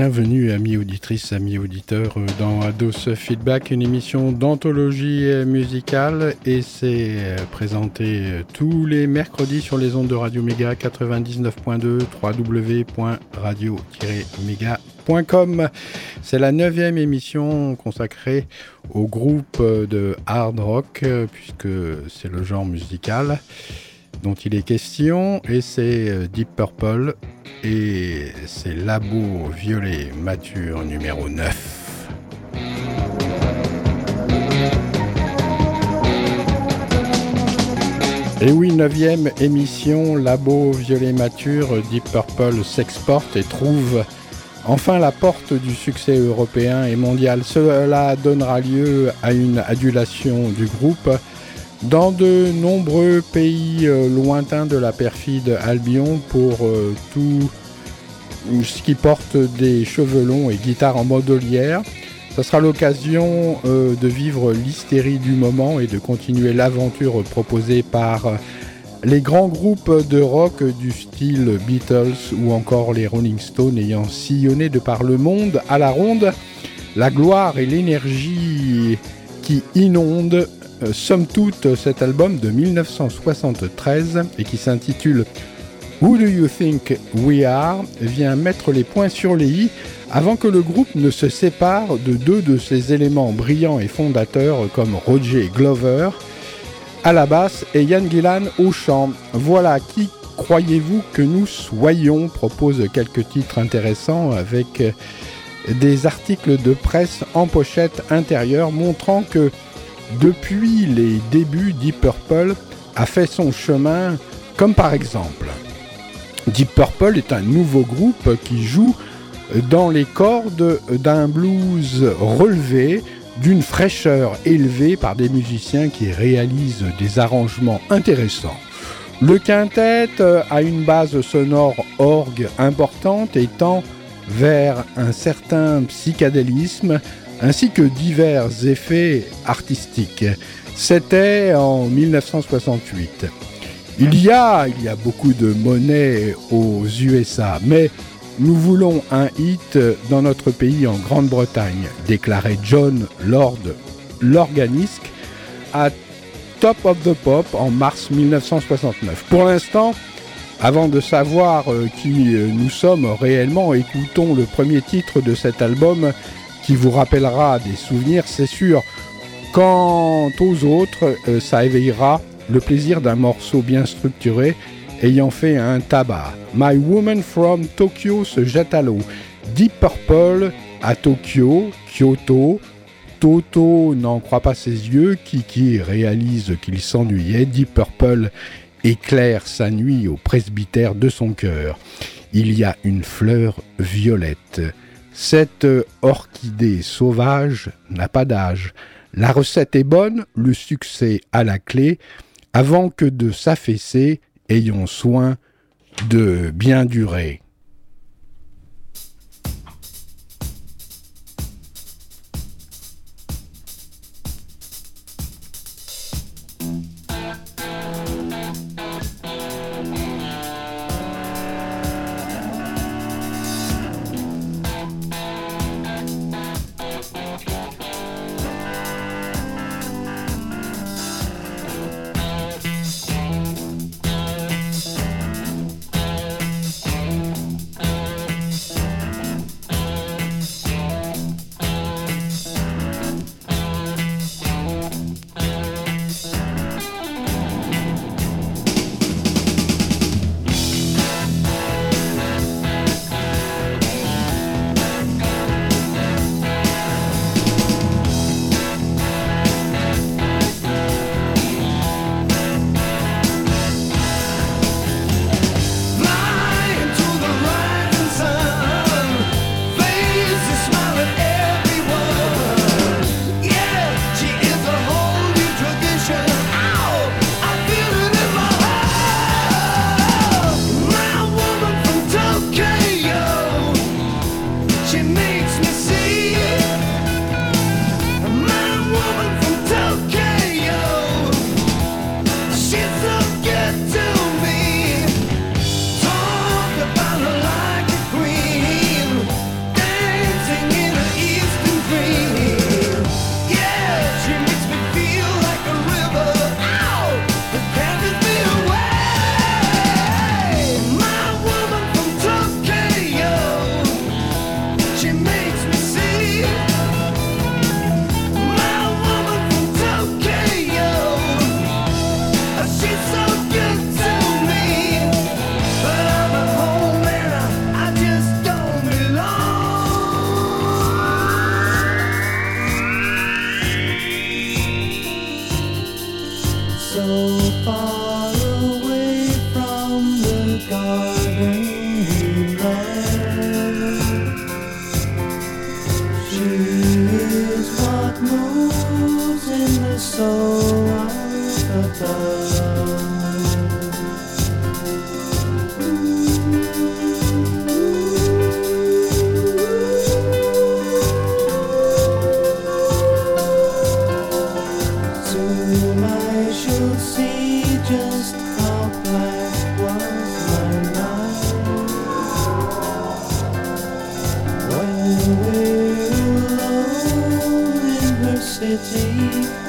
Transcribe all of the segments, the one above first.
Bienvenue amis auditrices, amis auditeurs dans Ados Feedback, une émission d'anthologie musicale et c'est euh, présenté euh, tous les mercredis sur les ondes de Radio Méga 99.2 www.radio-méga.com. C'est la neuvième émission consacrée au groupe de hard rock puisque c'est le genre musical dont il est question et c'est euh, Deep Purple et c'est Labo Violet Mature numéro 9. Et oui, neuvième émission, Labo Violet Mature, Deep Purple s'exporte et trouve enfin la porte du succès européen et mondial. Cela donnera lieu à une adulation du groupe dans de nombreux pays euh, lointains de la perfide Albion pour euh, tout ce qui porte des cheveux et guitare en modelière. Ça sera l'occasion euh, de vivre l'hystérie du moment et de continuer l'aventure proposée par les grands groupes de rock du style Beatles ou encore les Rolling Stones ayant sillonné de par le monde à la ronde la gloire et l'énergie qui inondent euh, somme toute cet album de 1973 et qui s'intitule Who Do You Think We Are vient mettre les points sur les i avant que le groupe ne se sépare de deux de ses éléments brillants et fondateurs comme Roger Glover à la basse et Ian Gillan au chant. Voilà qui croyez-vous que nous soyons propose quelques titres intéressants avec des articles de presse en pochette intérieure montrant que depuis les débuts, Deep Purple a fait son chemin, comme par exemple. Deep Purple est un nouveau groupe qui joue dans les cordes d'un blues relevé, d'une fraîcheur élevée par des musiciens qui réalisent des arrangements intéressants. Le quintet a une base sonore orgue importante et tend vers un certain psychédélisme ainsi que divers effets artistiques. C'était en 1968. Il y a, il y a beaucoup de monnaie aux USA, mais nous voulons un hit dans notre pays en Grande-Bretagne, déclarait John Lord, l'organisque, à Top of the Pop en mars 1969. Pour l'instant, avant de savoir euh, qui euh, nous sommes réellement, écoutons le premier titre de cet album qui vous rappellera des souvenirs, c'est sûr. Quant aux autres, euh, ça éveillera le plaisir d'un morceau bien structuré ayant fait un tabac. My Woman from Tokyo se jette à l'eau. Deep Purple à Tokyo, Kyoto. Toto n'en croit pas ses yeux. Kiki réalise qu'il s'ennuyait. Deep Purple éclaire sa nuit au presbytère de son cœur. Il y a une fleur violette. Cette orchidée sauvage n'a pas d'âge. La recette est bonne, le succès à la clé. Avant que de s'affaisser, ayons soin de bien durer. city.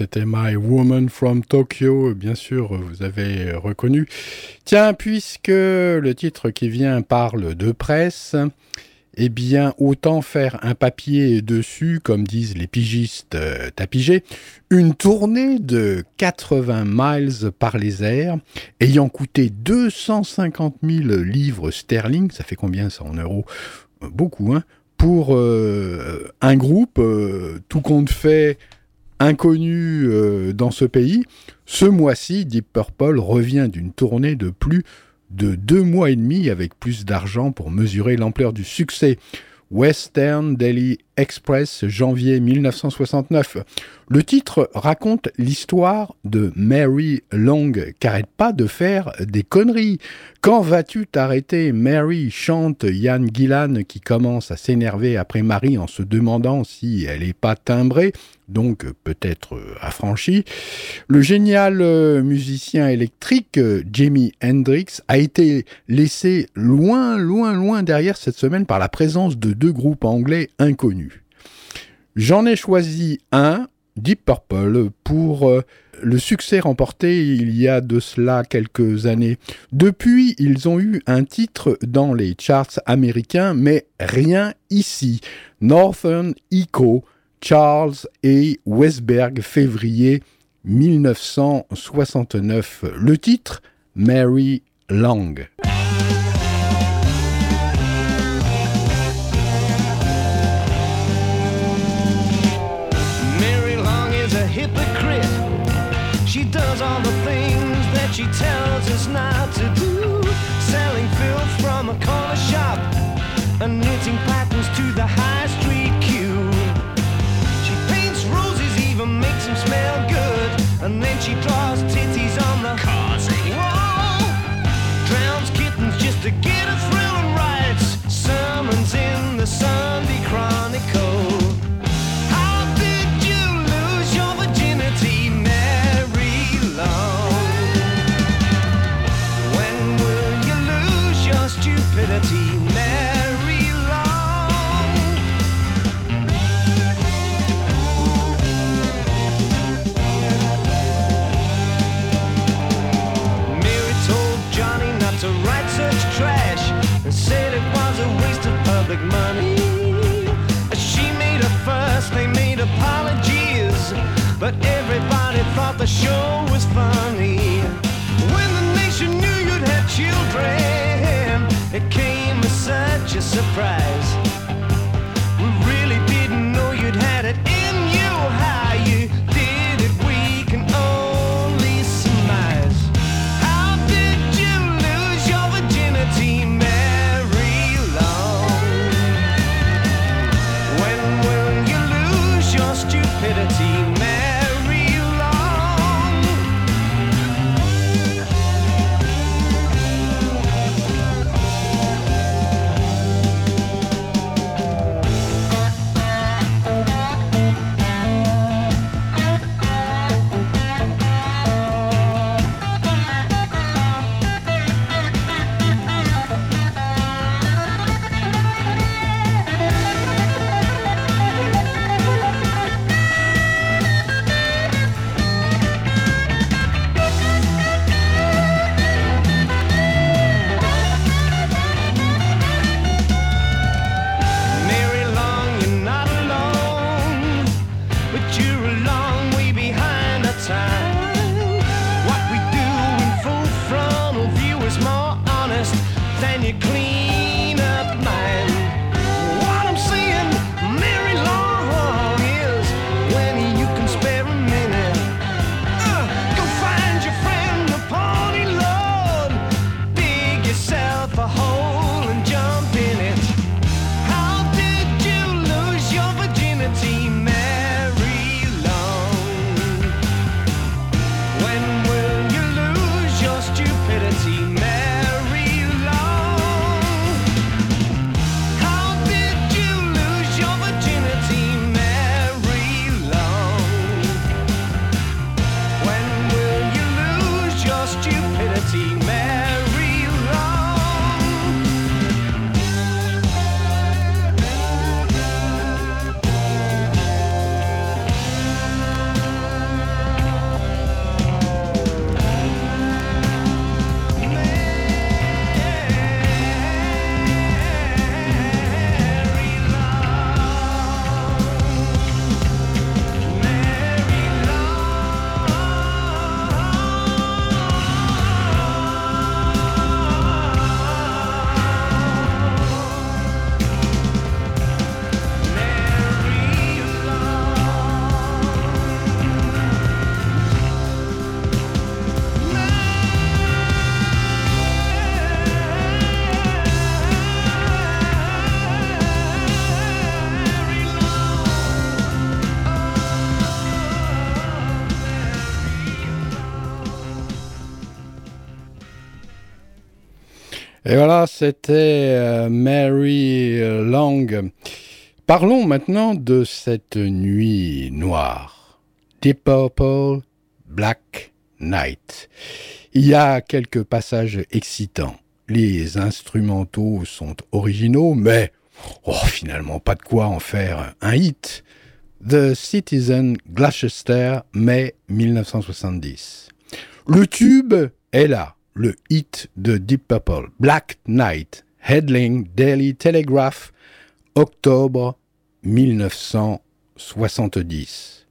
C'était My Woman from Tokyo, bien sûr, vous avez reconnu. Tiens, puisque le titre qui vient parle de presse, eh bien, autant faire un papier dessus, comme disent les pigistes euh, tapigés, une tournée de 80 miles par les airs, ayant coûté 250 000 livres sterling, ça fait combien ça en euros? Beaucoup, hein Pour euh, un groupe, euh, tout compte fait, inconnu euh, dans ce pays, ce mois-ci, Deep Purple revient d'une tournée de plus de deux mois et demi avec plus d'argent pour mesurer l'ampleur du succès. Western Daily Express, janvier 1969. Le titre raconte l'histoire de Mary Long, qui n'arrête pas de faire des conneries. Quand vas-tu t'arrêter, Mary chante Yann Gillan, qui commence à s'énerver après Marie en se demandant si elle n'est pas timbrée, donc peut-être affranchie. Le génial euh, musicien électrique euh, Jimi Hendrix a été laissé loin, loin, loin derrière cette semaine par la présence de deux groupes anglais inconnus. J'en ai choisi un, Deep Purple, pour euh, le succès remporté il y a de cela quelques années. Depuis, ils ont eu un titre dans les charts américains, mais rien ici. Northern Echo, Charles et Westberg, février 1969. Le titre, Mary Long. a knitting then you clean. Et voilà, c'était euh, Mary Long. Parlons maintenant de cette nuit noire. Deep Purple, Black Night. Il y a quelques passages excitants. Les instrumentaux sont originaux, mais oh, finalement pas de quoi en faire un hit. The Citizen Gloucester, mai 1970. Le tube est là le hit de Deep Purple, Black Knight, Headling Daily Telegraph, octobre 1970.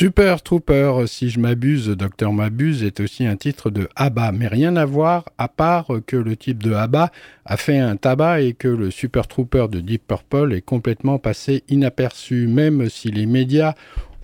Super Trooper, si je m'abuse, Docteur m'abuse, est aussi un titre de ABBA, mais rien à voir à part que le type de ABBA a fait un tabac et que le Super Trooper de Deep Purple est complètement passé inaperçu, même si les médias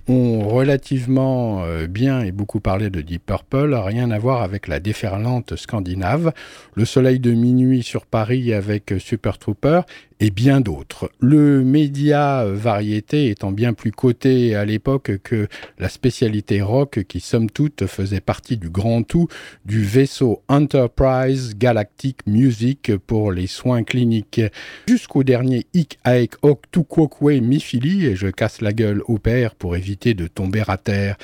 ont relativement euh, bien et beaucoup parlé de Deep Purple, rien à voir avec la déferlante scandinave, Le Soleil de minuit sur Paris avec Super Trooper et bien d'autres. Le média variété étant bien plus coté à l'époque que la spécialité rock qui somme toute faisait partie du grand tout du vaisseau Enterprise Galactic Music pour les soins cliniques. Jusqu'au dernier Hic Aek Ok Tukwokwe Mifili et je casse la gueule au père pour éviter de tomber à terre.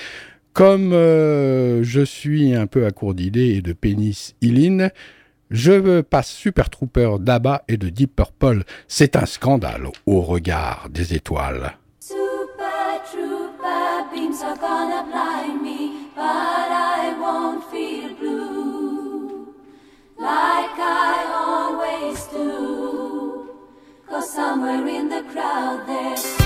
Comme euh, je suis un peu à court d'idées et de pénis Iline, je passe Super Trooper d'Abba et de Deep Purple. C'est un scandale au regard des étoiles. Super Trooper beams are gonna blind me, but I won't feel blue like I always do. Cause somewhere in the crowd there's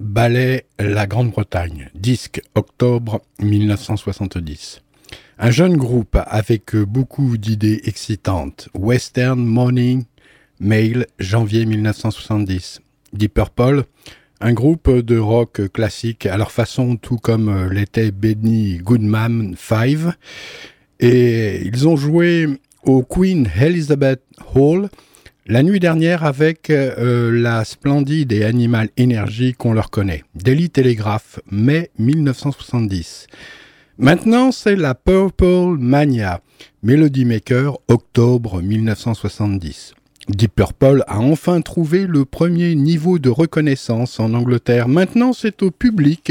Balaient la Grande-Bretagne. Disque octobre 1970. Un jeune groupe avec beaucoup d'idées excitantes. Western Morning Mail, janvier 1970. Deep Purple, un groupe de rock classique à leur façon, tout comme l'était Benny Goodman 5. Et ils ont joué au Queen Elizabeth Hall la nuit dernière avec euh, la splendide et animale énergie qu'on leur connaît. Daily Telegraph, mai 1970. Maintenant, c'est la Purple Mania, Melody Maker, octobre 1970. Deep Purple a enfin trouvé le premier niveau de reconnaissance en Angleterre. Maintenant, c'est au public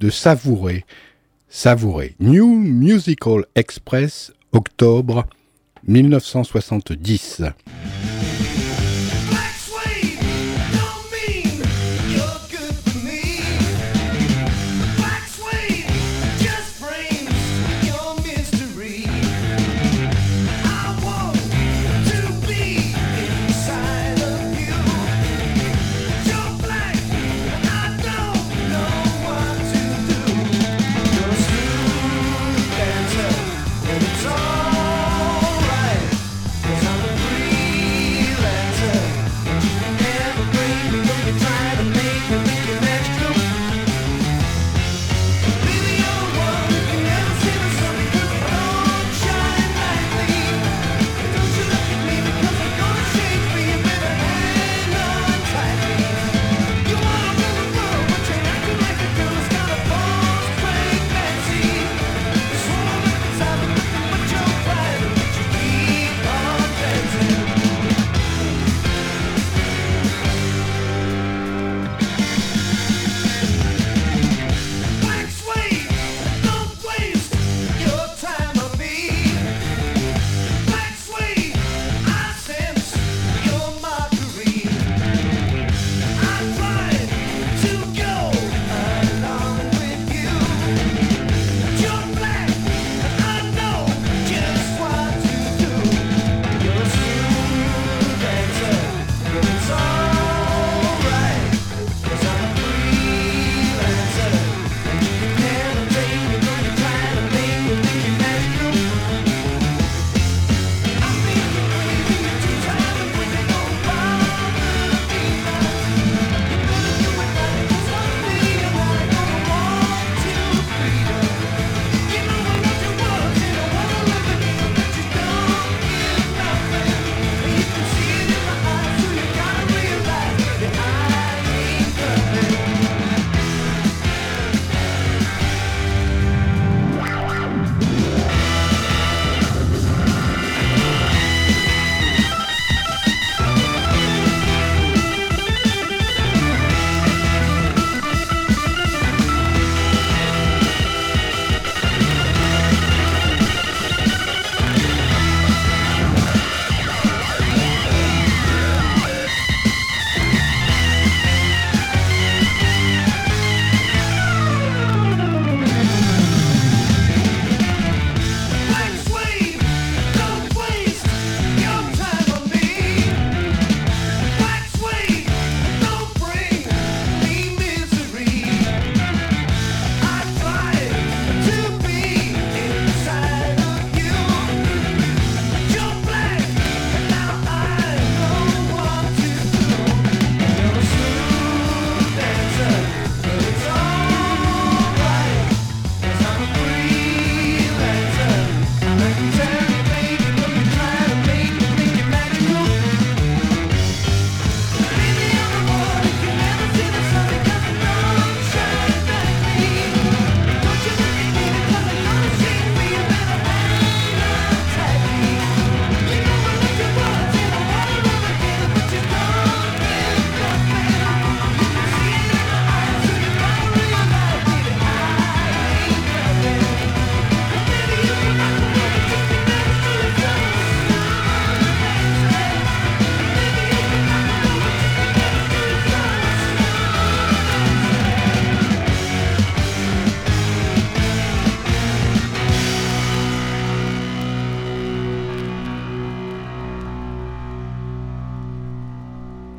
de savourer. Savourer. New Musical Express, octobre 1970. Black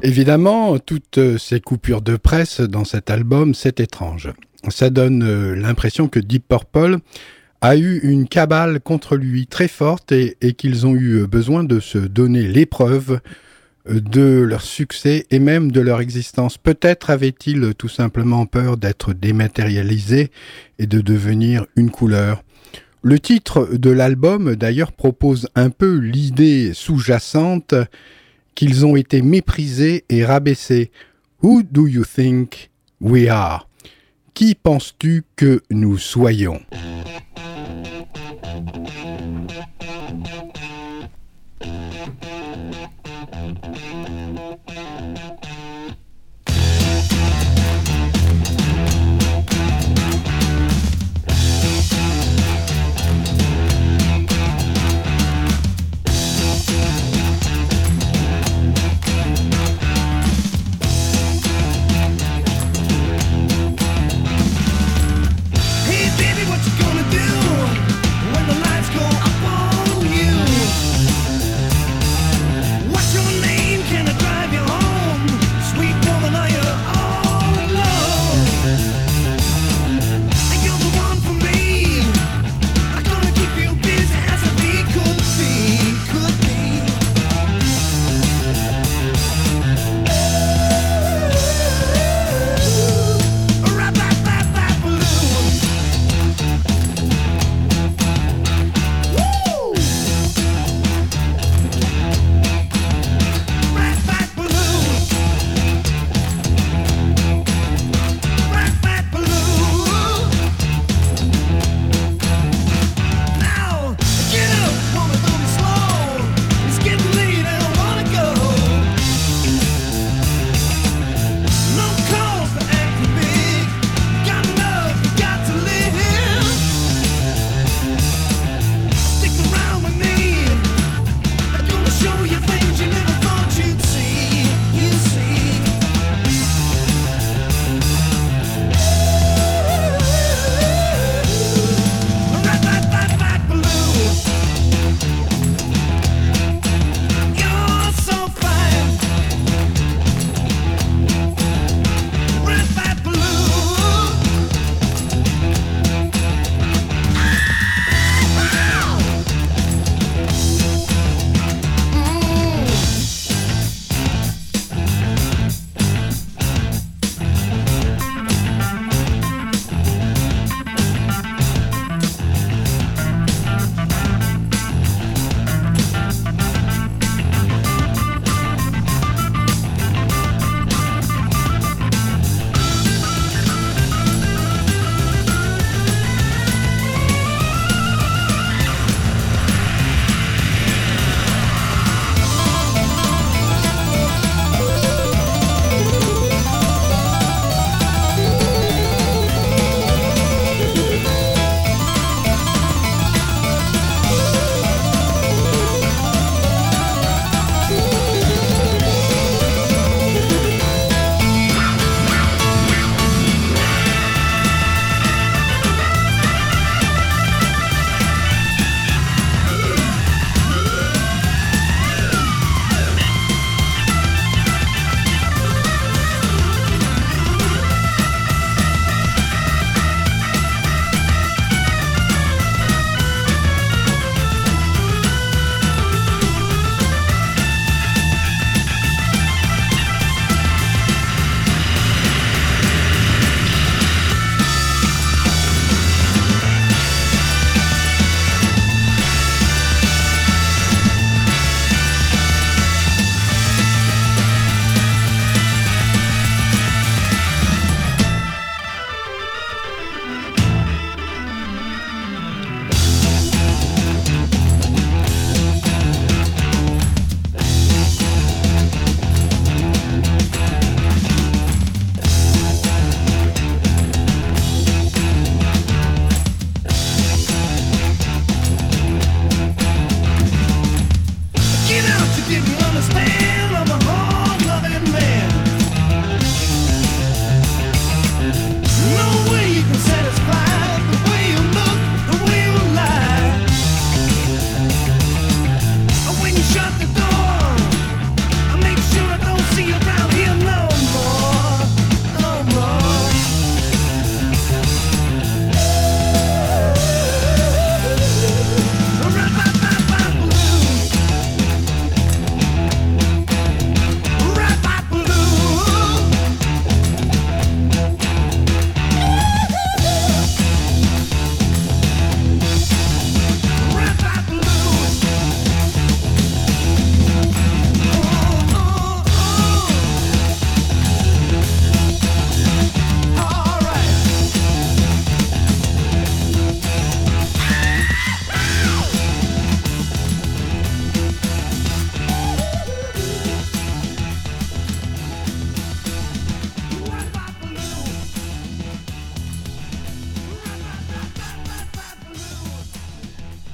Évidemment, toutes ces coupures de presse dans cet album, c'est étrange. Ça donne euh, l'impression que Deep Purple a eu une cabale contre lui très forte et, qu'ils ont eu besoin de se donner l'épreuve euh, de leur succès et même de leur existence. Peut-être avait-il tout simplement peur d'être dématérialisé et de devenir une couleur. Le titre de l'album d'ailleurs propose un peu l'idée sous-jacente qu'ils ont été méprisés et rabaissés. Who do you think we are? Qui penses-tu que nous soyons?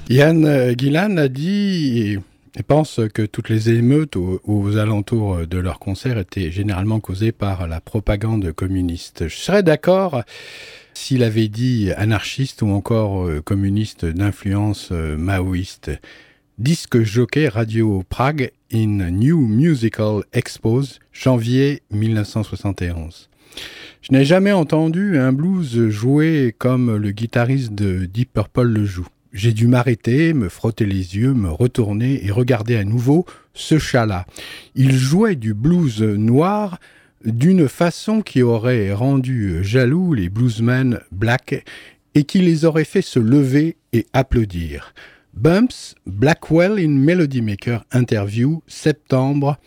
Yann euh, Gillan a dit et pense que toutes les émeutes aux, alentours de leur concert étaient généralement causées par la propagande communiste. Je serais d'accord s'il avait dit anarchiste ou encore euh, communiste d'influence euh, maoïste. Disque jockey Radio Prague in New Musical Expose, janvier 1971. Je n'ai jamais entendu un blues joué comme le guitariste de Deep Purple le joue. J'ai dû m'arrêter, me frotter les yeux, me retourner et regarder à nouveau ce chat-là. Il jouait du blues noir d'une façon qui aurait rendu jaloux les bluesmen black et qui les aurait fait se lever et applaudir. Bumps, Blackwell in Melody Maker Interview, septembre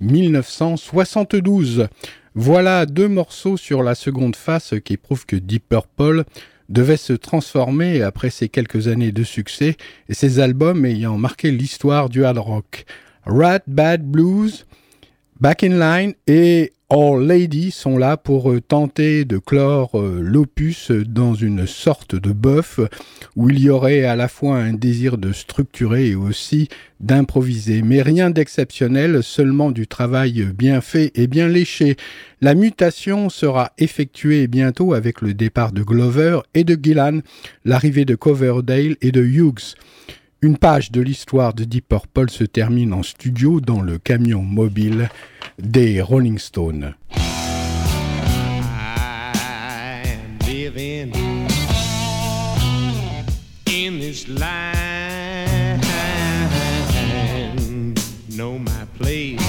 1972. Voilà deux morceaux sur la seconde face qui prouvent que Deep Purple devait se transformer après ces quelques années de succès et ses albums ayant marqué l'histoire du hard rock. Rat Bad Blues, Back in Line et All Lady sont là pour euh, tenter de clore euh, l'opus dans une sorte de bœuf où il y aurait à la fois un désir de structurer et aussi d'improviser. Mais rien d'exceptionnel, seulement du travail bien fait et bien léché. La mutation sera effectuée bientôt avec le départ de Glover et de Gillan, l'arrivée de Coverdale et de Hughes. Une page de l'histoire de Deep Purple se termine en studio dans le camion mobile des Rolling Stones. In this line, know my place.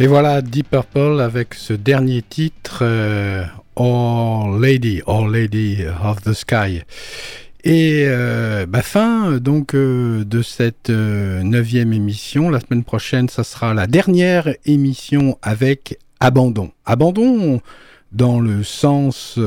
Et voilà Deep Purple avec ce dernier titre, euh, Lady, All Lady of the Sky. Et euh, bah, fin donc euh, de cette euh, neuvième émission. La semaine prochaine, ça sera la dernière émission avec Abandon. Abandon dans le sens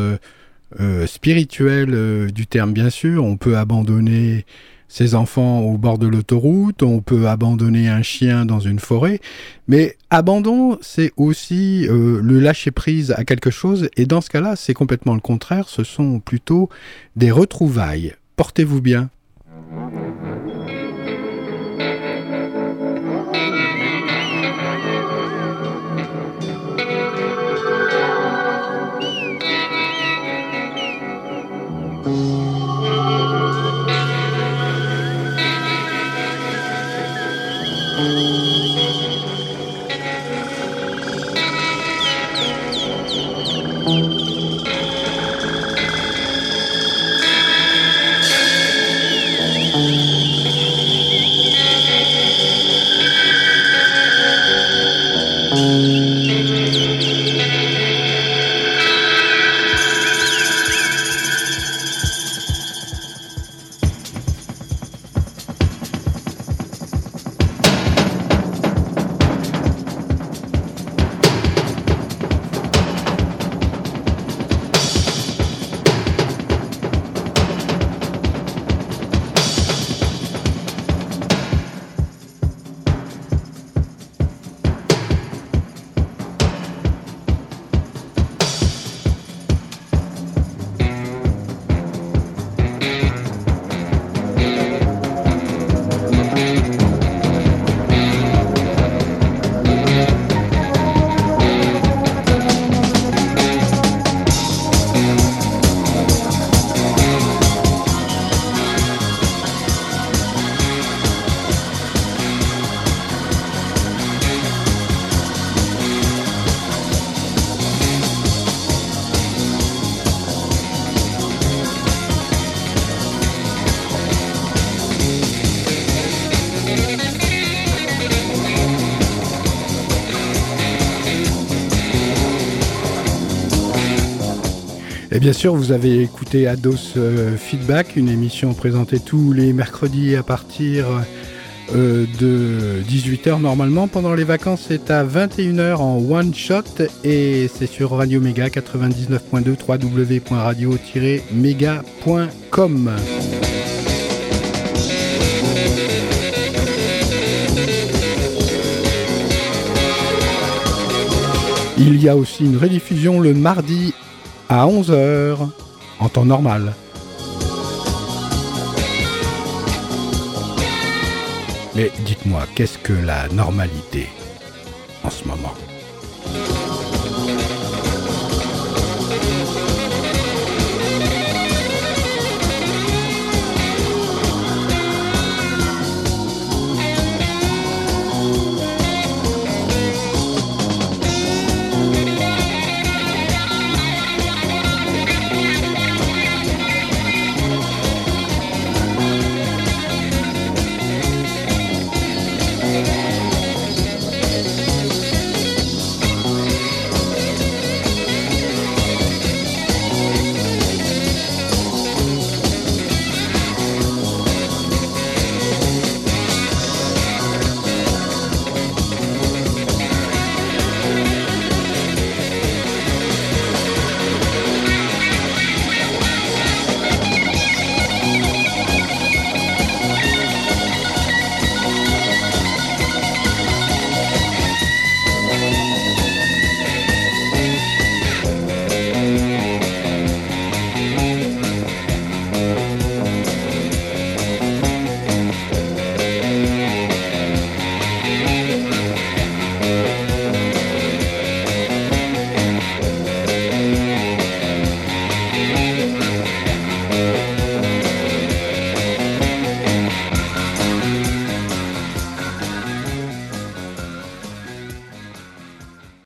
spirituel du terme, bien sûr. On peut abandonner ses enfants au bord de l'autoroute, on peut abandonner un chien dans une forêt, mais abandon, c'est aussi euh, le lâcher prise à quelque chose, et dans ce cas-là, c'est complètement le contraire, ce sont plutôt des retrouvailles. Portez-vous bien. Bien sûr, vous avez écouté Ados euh, Feedback, une émission présentée tous les mercredis à partir euh, de 18h normalement. Pendant les vacances, c'est à 21h en one shot et c'est sur Radio Méga 99.2 www.radio-méga.com. Il y a aussi une rediffusion le mardi à 11h en temps normal. Mais dites-moi, qu'est-ce que la normalité en ce moment?